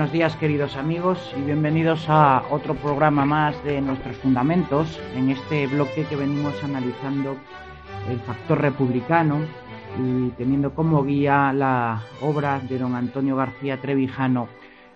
Buenos días queridos amigos y bienvenidos a otro programa más de Nuestros Fundamentos en este bloque que venimos analizando el factor republicano y teniendo como guía la obra de don Antonio García Trevijano,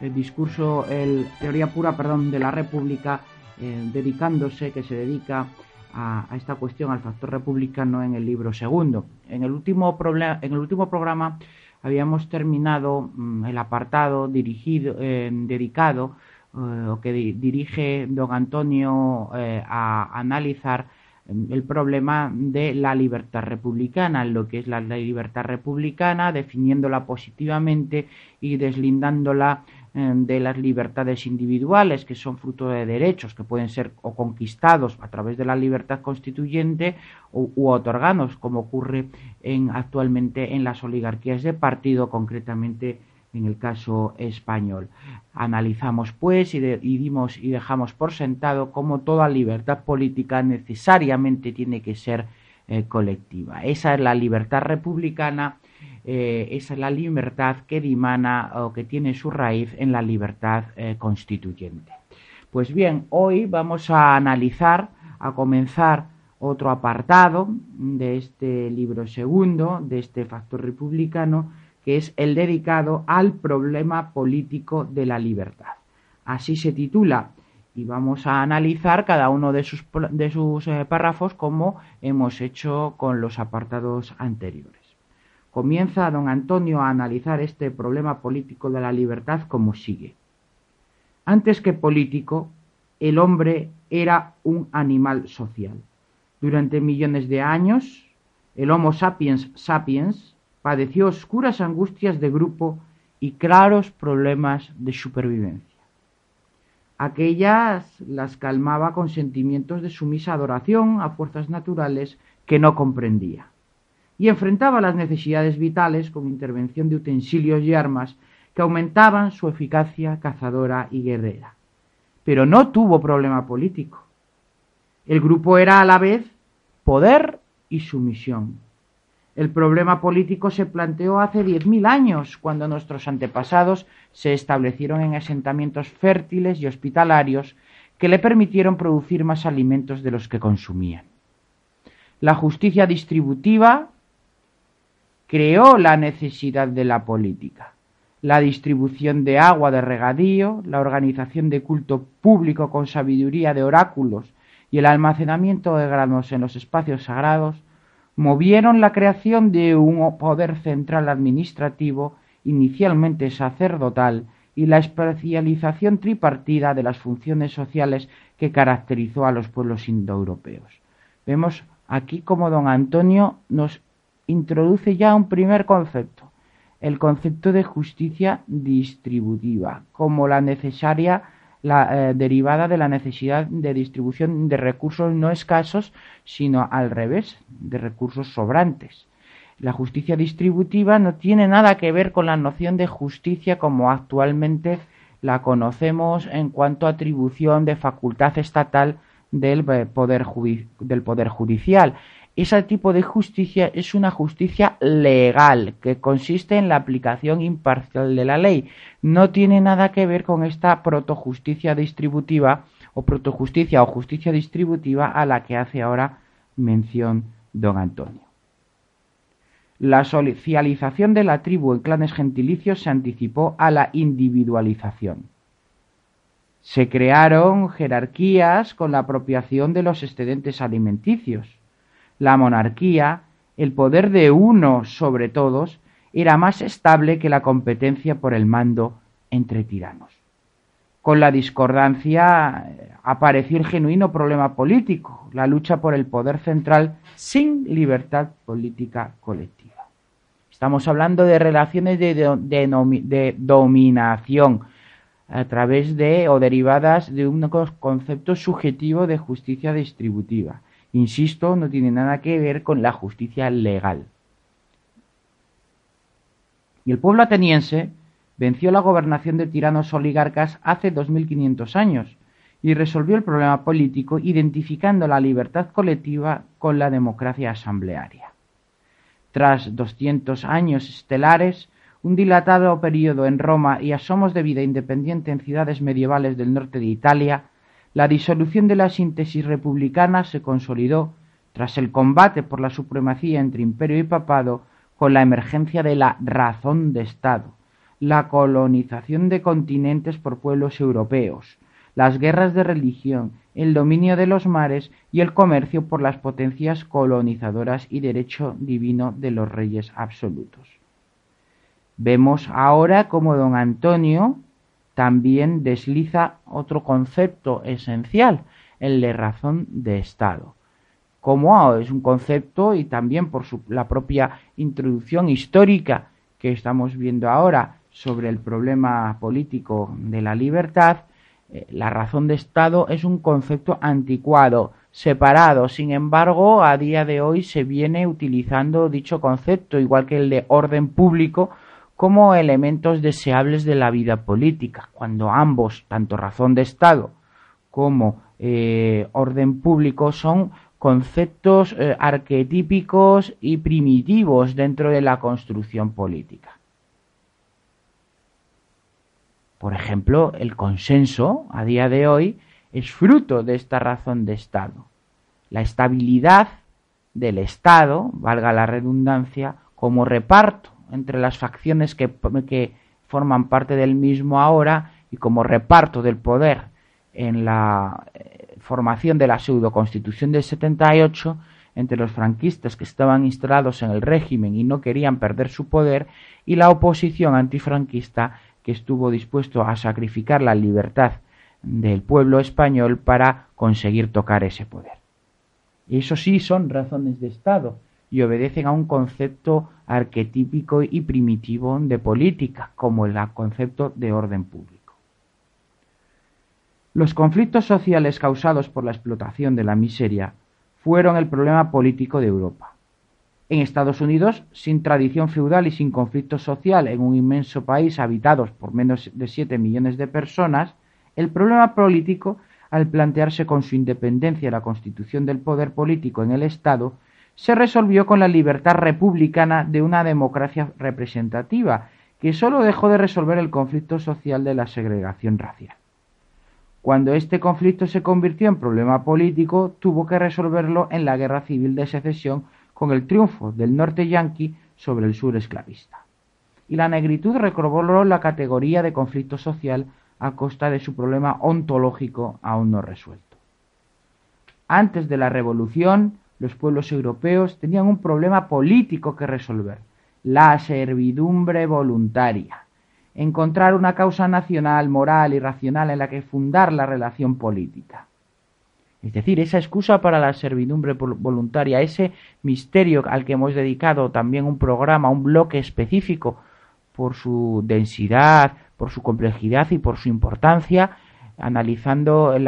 el discurso, el teoría pura, perdón, de la República, eh, dedicándose, que se dedica a, a, esta cuestión, al factor republicano en el libro segundo. En el último, en el último programa habíamos terminado mmm, el apartado dirigido, eh, dedicado eh, o que di dirige don Antonio eh, a analizar el problema de la libertad republicana, lo que es la, libertad republicana, definiéndola positivamente y deslindándola de las libertades individuales, que son fruto de derechos que pueden ser o conquistados a través de la libertad constituyente u, u otorgados, como ocurre en, actualmente en las oligarquías de partido, concretamente en el caso español. Analizamos pues y, dimos y dejamos por sentado cómo toda libertad política necesariamente tiene que ser eh, colectiva. Esa es la libertad republicana, eh, es la libertad que dimana o que tiene su raíz en la libertad eh, constituyente. Pues bien, hoy vamos a analizar, a comenzar otro apartado de este libro segundo, de este factor republicano, que es el dedicado al problema político de la libertad. Así se titula y vamos a analizar cada uno de sus, de sus eh, párrafos como hemos hecho con los apartados anteriores. Comienza don Antonio a analizar este problema político de la libertad como sigue. Antes que político, el hombre era un animal social. Durante millones de años, el Homo sapiens sapiens padeció oscuras angustias de grupo y claros problemas de supervivencia. Aquellas las calmaba con sentimientos de sumisa adoración a fuerzas naturales que no comprendía, y enfrentaba las necesidades vitales con intervención de utensilios y armas que aumentaban su eficacia cazadora y guerrera. Pero no tuvo problema político. El grupo era a la vez poder y sumisión el problema político se planteó hace 10.000 años, cuando nuestros antepasados se establecieron en asentamientos fértiles y hospitalarios que le permitieron producir más alimentos de los que consumían. La justicia distributiva creó la necesidad de la política. La distribución de agua de regadío, la organización de culto público con sabiduría de oráculos y el almacenamiento de granos en los espacios sagrados movieron la creación de un poder central administrativo inicialmente sacerdotal y la especialización tripartida de las funciones sociales que caracterizó a los pueblos indoeuropeos. Vemos aquí como don Antonio nos introduce ya un primer concepto, el concepto de justicia distributiva, como la necesaria la, eh, derivada de la necesidad de distribución de recursos no escasos, sino al revés, de recursos sobrantes. La justicia distributiva no tiene nada que ver con la noción de justicia como actualmente la conocemos en cuanto a atribución de facultad estatal del eh, poder, del poder judicial. Ese tipo de justicia es una justicia legal que consiste en la aplicación imparcial de la ley. No tiene nada que ver con esta protojusticia distributiva o protojusticia o justicia distributiva a la que hace ahora mención don Antonio. La socialización de la tribu en clanes gentilicios se anticipó a la individualización. Se crearon jerarquías con la apropiación de los excedentes alimenticios. La monarquía, el poder de uno sobre todos, era más estable que la competencia por el mando entre tiranos. Con la discordancia eh, apareció el genuino problema político, la lucha por el poder central sin libertad política colectiva. Estamos hablando de relaciones de, de dominación a través de o derivadas de un concepto subjetivo de justicia distributiva. Insisto, no tiene nada que ver con la justicia legal. Y el pueblo ateniense venció la gobernación de tiranos oligarcas hace 2500 años y resolvió el problema político identificando la libertad colectiva con la democracia asamblearia. Tras 200 años estelares, un dilatado periodo en Roma y asomos de vida independiente en ciudades medievales del norte de Italia, la disolución de la síntesis republicana se consolidó tras el combate por la supremacía entre imperio y papado con la emergencia de la razón de Estado, la colonización de continentes por pueblos europeos, las guerras de religión, el dominio de los mares y el comercio por las potencias colonizadoras y derecho divino de los reyes absolutos. Vemos ahora cómo don Antonio también desliza otro concepto esencial, el de razón de Estado. Como es un concepto y también por la propia introducción histórica que estamos viendo ahora sobre el problema político de la libertad, eh, la razón de Estado es un concepto anticuado, separado. Sin embargo, a día de hoy se viene utilizando dicho concepto, igual que el de orden público, como elementos deseables de la vida política, cuando ambos, tanto razón de Estado como eh, orden público, son conceptos eh, arquetípicos y primitivos dentro de la construcción política. Por ejemplo, el consenso a día de hoy es fruto de esta razón de Estado. La estabilidad del Estado, valga la redundancia, como reparto entre las facciones que, forman parte del mismo ahora y como reparto del poder en la eh, formación de la pseudo constitución del 78 entre los franquistas que estaban instalados en el régimen y no querían perder su poder y la oposición antifranquista que estuvo dispuesto a sacrificar la libertad del pueblo español para conseguir tocar ese poder. Y eso sí son razones de Estado, y obedecen a un concepto arquetípico y primitivo de política, como el concepto de orden público. Los conflictos sociales causados por la explotación de la miseria fueron el problema político de Europa. En Estados Unidos, sin tradición feudal y sin conflicto social en un inmenso país habitado por menos de 7 millones de personas, el problema político, al plantearse con su independencia la constitución del poder político en el Estado, se resolvió con la libertad republicana de una democracia representativa, que sólo dejó de resolver el conflicto social de la segregación racial. Cuando este conflicto se convirtió en problema político, tuvo que resolverlo en la guerra civil de secesión con el triunfo del norte yanqui sobre el sur esclavista. Y la negritud recobró la categoría de conflicto social a costa de su problema ontológico aún no resuelto. Antes de la revolución, los pueblos europeos tenían un problema político que resolver, la servidumbre voluntaria, encontrar una causa nacional, moral y racional en la que fundar la relación política. Es decir, esa excusa para la servidumbre voluntaria, ese misterio al que hemos dedicado también un programa, un bloque específico por su densidad, por su complejidad y por su importancia, analizando el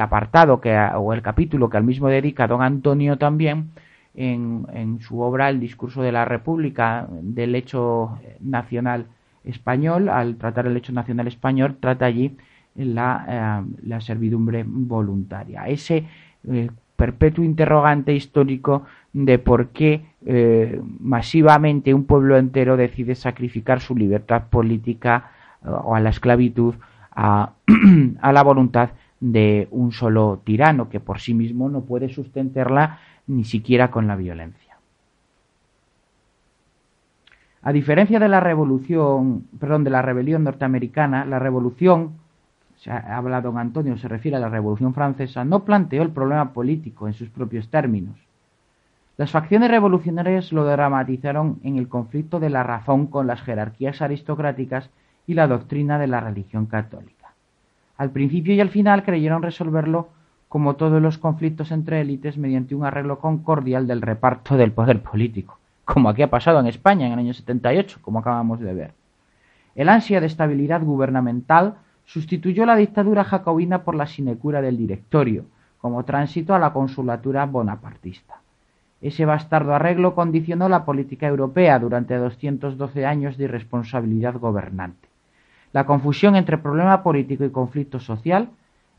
apartado que, o el capítulo que al mismo dedica don Antonio también en, en, su obra El discurso de la República del hecho nacional español, al tratar el hecho nacional español, trata allí la, eh, servidumbre voluntaria. Ese eh, perpetuo interrogante histórico de por qué eh, masivamente un pueblo entero decide sacrificar su libertad política o a la esclavitud a, la voluntad de un solo tirano que por sí mismo no puede sustentarla ni siquiera con la violencia. A diferencia de la revolución, perdón, de la rebelión norteamericana, la revolución, se habla don Antonio, se refiere a la revolución francesa, no planteó el problema político en sus propios términos. Las facciones revolucionarias lo dramatizaron en el conflicto de la razón con las jerarquías aristocráticas y la doctrina de la religión católica. Al principio y al final creyeron resolverlo como todos los conflictos entre élites mediante un arreglo concordial del reparto del poder político como aquí ha pasado en España en el año 78, como acabamos de ver. El ansia de estabilidad gubernamental sustituyó la dictadura jacobina por la sinecura del directorio, como tránsito a la consulatura bonapartista. Ese bastardo arreglo condicionó la política europea durante 212 años de irresponsabilidad gobernante. La confusión entre problema político y conflicto social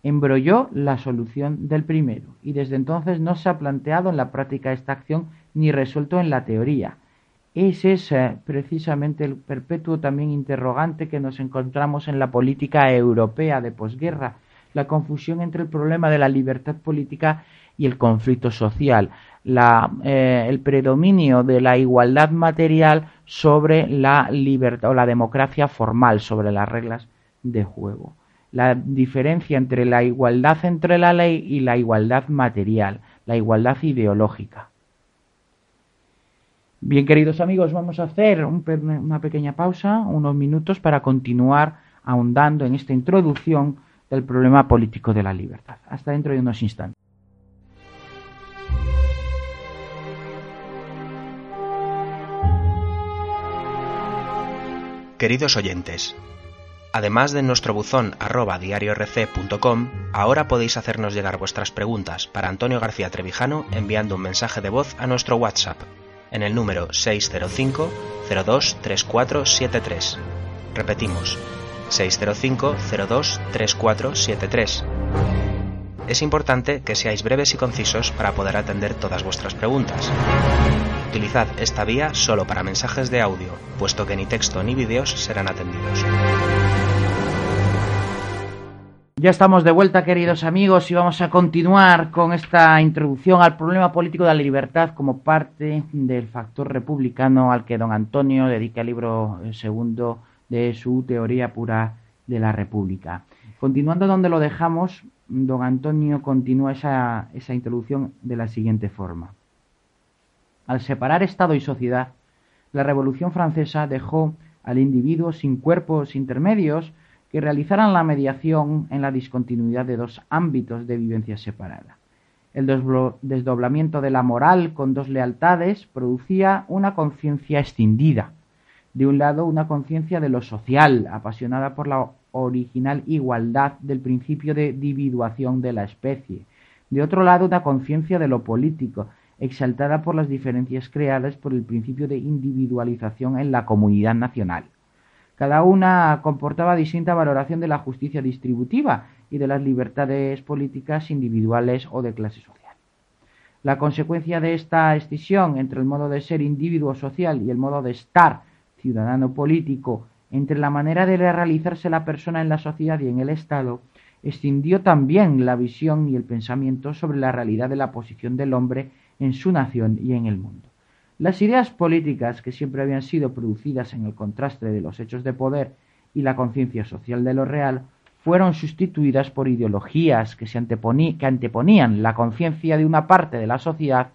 embrolló la solución del primero, y desde entonces no se ha planteado en la práctica esta acción ni resuelto en la teoría. Es ese precisamente el perpetuo también interrogante que nos encontramos en la política europea de posguerra, la confusión entre el problema de la libertad política y el conflicto social, eh, el predominio de la igualdad material sobre la libertad o la democracia formal, sobre las reglas de juego la diferencia entre la igualdad entre la ley y la igualdad material, la igualdad ideológica. Bien, queridos amigos, vamos a hacer una pequeña pausa, unos minutos, para continuar ahondando en esta introducción del problema político de la libertad. Hasta dentro de unos instantes. Queridos oyentes, Además de nuestro buzón arroba diariorc.com, ahora podéis hacernos llegar vuestras preguntas para Antonio García Trevijano enviando un mensaje de voz a nuestro WhatsApp en el número 605 02 3473. Repetimos, 605 02 3473. Es importante que seáis breves y concisos para poder atender todas vuestras preguntas. Utilizad esta vía solo para mensajes de audio, puesto que ni texto ni vídeos serán atendidos. Ya estamos de vuelta, queridos amigos, y vamos a continuar con esta introducción al problema político de la libertad como parte del factor republicano al que don Antonio dedica el libro segundo de su teoría pura de la República. Continuando donde lo dejamos, don Antonio continúa esa, esa introducción de la siguiente forma. Al separar Estado y sociedad, la Revolución Francesa dejó al individuo sin cuerpos intermedios, que realizaran la mediación en la discontinuidad de dos ámbitos de vivencia separada. El desdoblamiento de la moral con dos lealtades producía una conciencia extendida. De un lado, una conciencia de lo social, apasionada por la original igualdad del principio de individuación de la especie. De otro lado, una conciencia de lo político, exaltada por las diferencias creadas por el principio de individualización en la comunidad nacional. Cada una comportaba distinta valoración de la justicia distributiva y de las libertades políticas individuales o de clase social. La consecuencia de esta escisión entre el modo de ser individuo social y el modo de estar ciudadano político, entre la manera de realizarse la persona en la sociedad y en el Estado, extendió también la visión y el pensamiento sobre la realidad de la posición del hombre en su nación y en el mundo. Las ideas políticas que siempre habían sido producidas en el contraste de los hechos de poder y la conciencia social de lo real fueron sustituidas por ideologías que, se anteponían la conciencia de una parte de la sociedad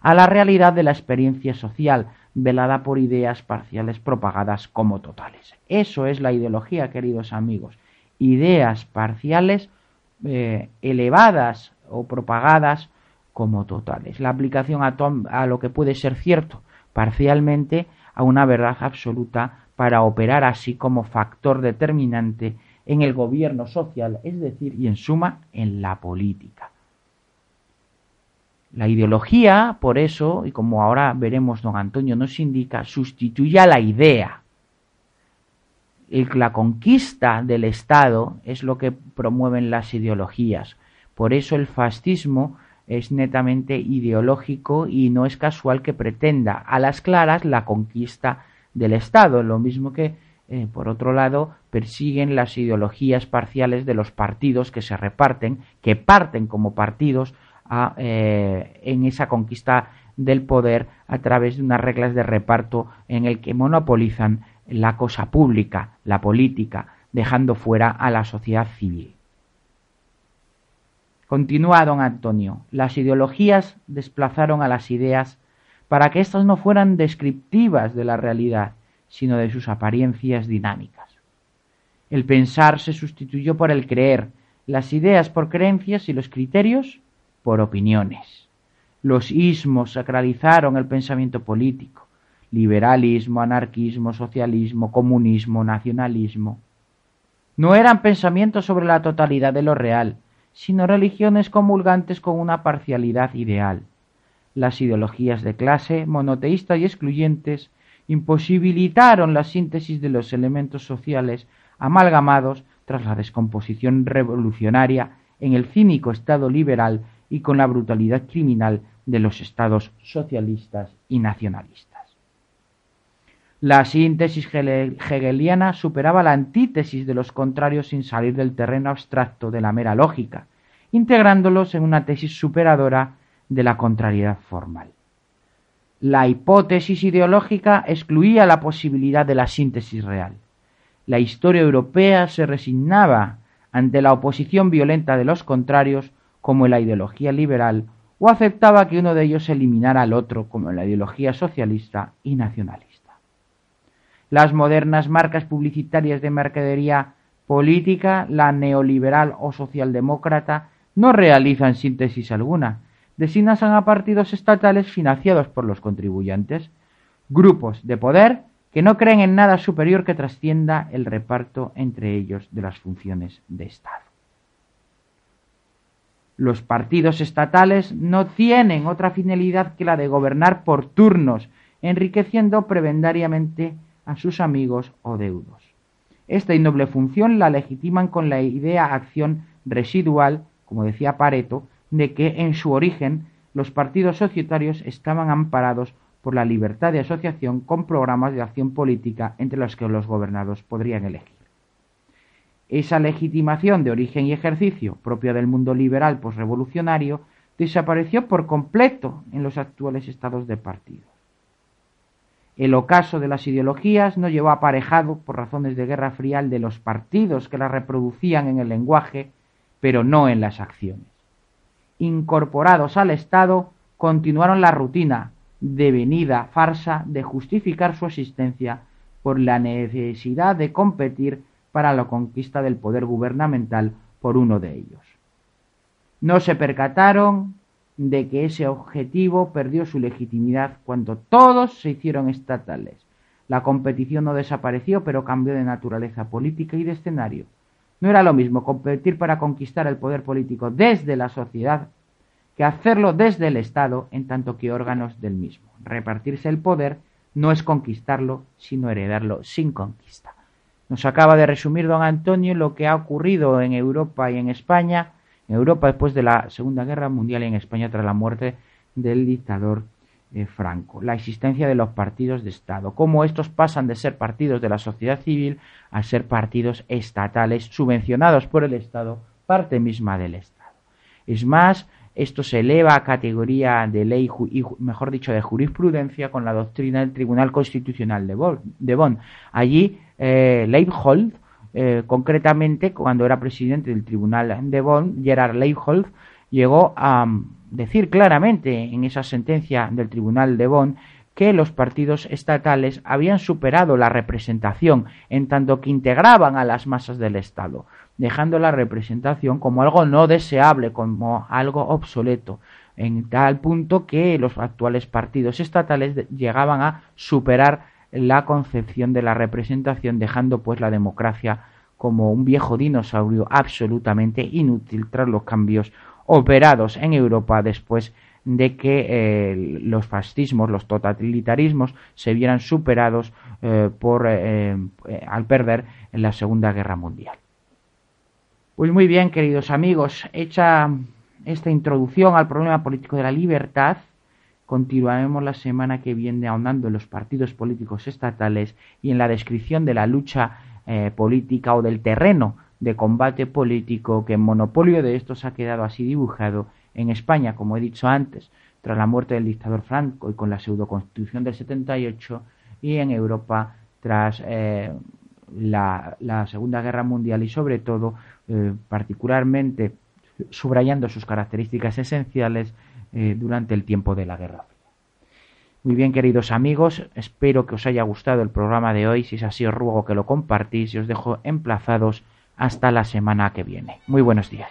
a la realidad de la experiencia social, velada por ideas parciales propagadas como totales. Eso es la ideología, queridos amigos. Ideas parciales eh, elevadas o propagadas como totales. La aplicación a, a lo que puede ser cierto parcialmente a una verdad absoluta para operar así como factor determinante en el gobierno social, es decir, y en suma, en la política. La ideología, por eso, y como ahora veremos don Antonio nos indica, sustituye a la idea. La conquista del Estado es lo que promueven las ideologías. Por eso el fascismo es netamente ideológico y no es casual que pretenda a las claras la conquista del Estado, lo mismo que, eh, por otro lado, persiguen las ideologías parciales de los partidos que se reparten, que parten como partidos a, eh, en esa conquista del poder a través de unas reglas de reparto en el que monopolizan la cosa pública, la política, dejando fuera a la sociedad civil. Continúa don Antonio. Las ideologías desplazaron a las ideas para que éstas no fueran descriptivas de la realidad, sino de sus apariencias dinámicas. El pensar se sustituyó por el creer, las ideas por creencias y los criterios por opiniones. Los ismos sacralizaron el pensamiento político, liberalismo, anarquismo, socialismo, comunismo, nacionalismo. No eran pensamientos sobre la totalidad de lo real, sino religiones comulgantes con una parcialidad ideal. Las ideologías de clase, monoteístas y excluyentes, imposibilitaron la síntesis de los elementos sociales amalgamados tras la descomposición revolucionaria en el cínico Estado liberal y con la brutalidad criminal de los estados socialistas y nacionalistas. La síntesis hegeliana superaba la antítesis de los contrarios sin salir del terreno abstracto de la mera lógica, integrándolos en una tesis superadora de la contrariedad formal. La hipótesis ideológica excluía la posibilidad de la síntesis real. La historia europea se resignaba ante la oposición violenta de los contrarios como en la ideología liberal o aceptaba que uno de ellos eliminara al otro como en la ideología socialista y nacionalista. Las modernas marcas publicitarias de mercadería política, la neoliberal o socialdemócrata, no realizan síntesis alguna, designan a partidos estatales financiados por los contribuyentes, grupos de poder que no creen en nada superior que trascienda el reparto entre ellos de las funciones de Estado. Los partidos estatales no tienen otra finalidad que la de gobernar por turnos, enriqueciendo prebendariamente a sus amigos o deudos. Esta innoble función la legitiman con la idea acción residual, como decía Pareto, de que en su origen los partidos societarios estaban amparados por la libertad de asociación con programas de acción política entre los que los gobernados podrían elegir. Esa legitimación de origen y ejercicio propia del mundo liberal posrevolucionario desapareció por completo en los actuales estados de partido. El ocaso de las ideologías no llevó aparejado, por razones de guerra fría, de los partidos que las reproducían en el lenguaje, pero no en las acciones. Incorporados al Estado, continuaron la rutina, devenida farsa de justificar su existencia por la necesidad de competir para la conquista del poder gubernamental por uno de ellos. No se percataron de que ese objetivo perdió su legitimidad cuando todos se hicieron estatales. La competición no desapareció, pero cambió de naturaleza política y de escenario. No era lo mismo competir para conquistar el poder político desde la sociedad que hacerlo desde el Estado en tanto que órganos del mismo. Repartirse el poder no es conquistarlo, sino heredarlo sin conquista. Nos acaba de resumir don Antonio lo que ha ocurrido en Europa y en España, en Europa después de la Segunda Guerra Mundial y en España tras la muerte del dictador eh, Franco, la existencia de los partidos de Estado, cómo estos pasan de ser partidos de la sociedad civil a ser partidos estatales subvencionados por el Estado, parte misma del Estado. Es más, esto se eleva a categoría de ley, y mejor dicho, de jurisprudencia con la doctrina del Tribunal Constitucional de Bonn. Allí, eh, Leibhold, eh, concretamente, cuando era presidente del Tribunal de Bonn, Gerard Leibhold, llegó a mm, decir claramente en esa sentencia del Tribunal de Bonn que los partidos estatales habían superado la representación en tanto que integraban a las masas del Estado dejando la representación como algo no deseable, como algo obsoleto, en tal punto que los actuales partidos estatales llegaban a superar la concepción de la representación, dejando pues la democracia como un viejo dinosaurio absolutamente inútil tras los cambios operados en Europa después de que eh, los fascismos, los totalitarismos se vieran superados eh, por, eh, al perder en la Segunda Guerra Mundial. Pues muy bien, queridos amigos, hecha esta introducción al problema político de la libertad, continuaremos la semana que viene ahondando en los partidos políticos estatales y en la descripción de la lucha eh, política o del terreno de combate político que en monopolio de estos ha quedado así dibujado en España, como he dicho antes, tras la muerte del dictador Franco y con la pseudoconstitución del 78 y en Europa tras eh, la, Segunda Guerra Mundial y sobre todo, eh, particularmente subrayando sus características esenciales eh, durante el tiempo de la Guerra Fría. Muy bien, queridos amigos, espero que os haya gustado el programa de hoy. Si es así, os ruego que lo compartís y os dejo emplazados hasta la semana que viene. Muy buenos días.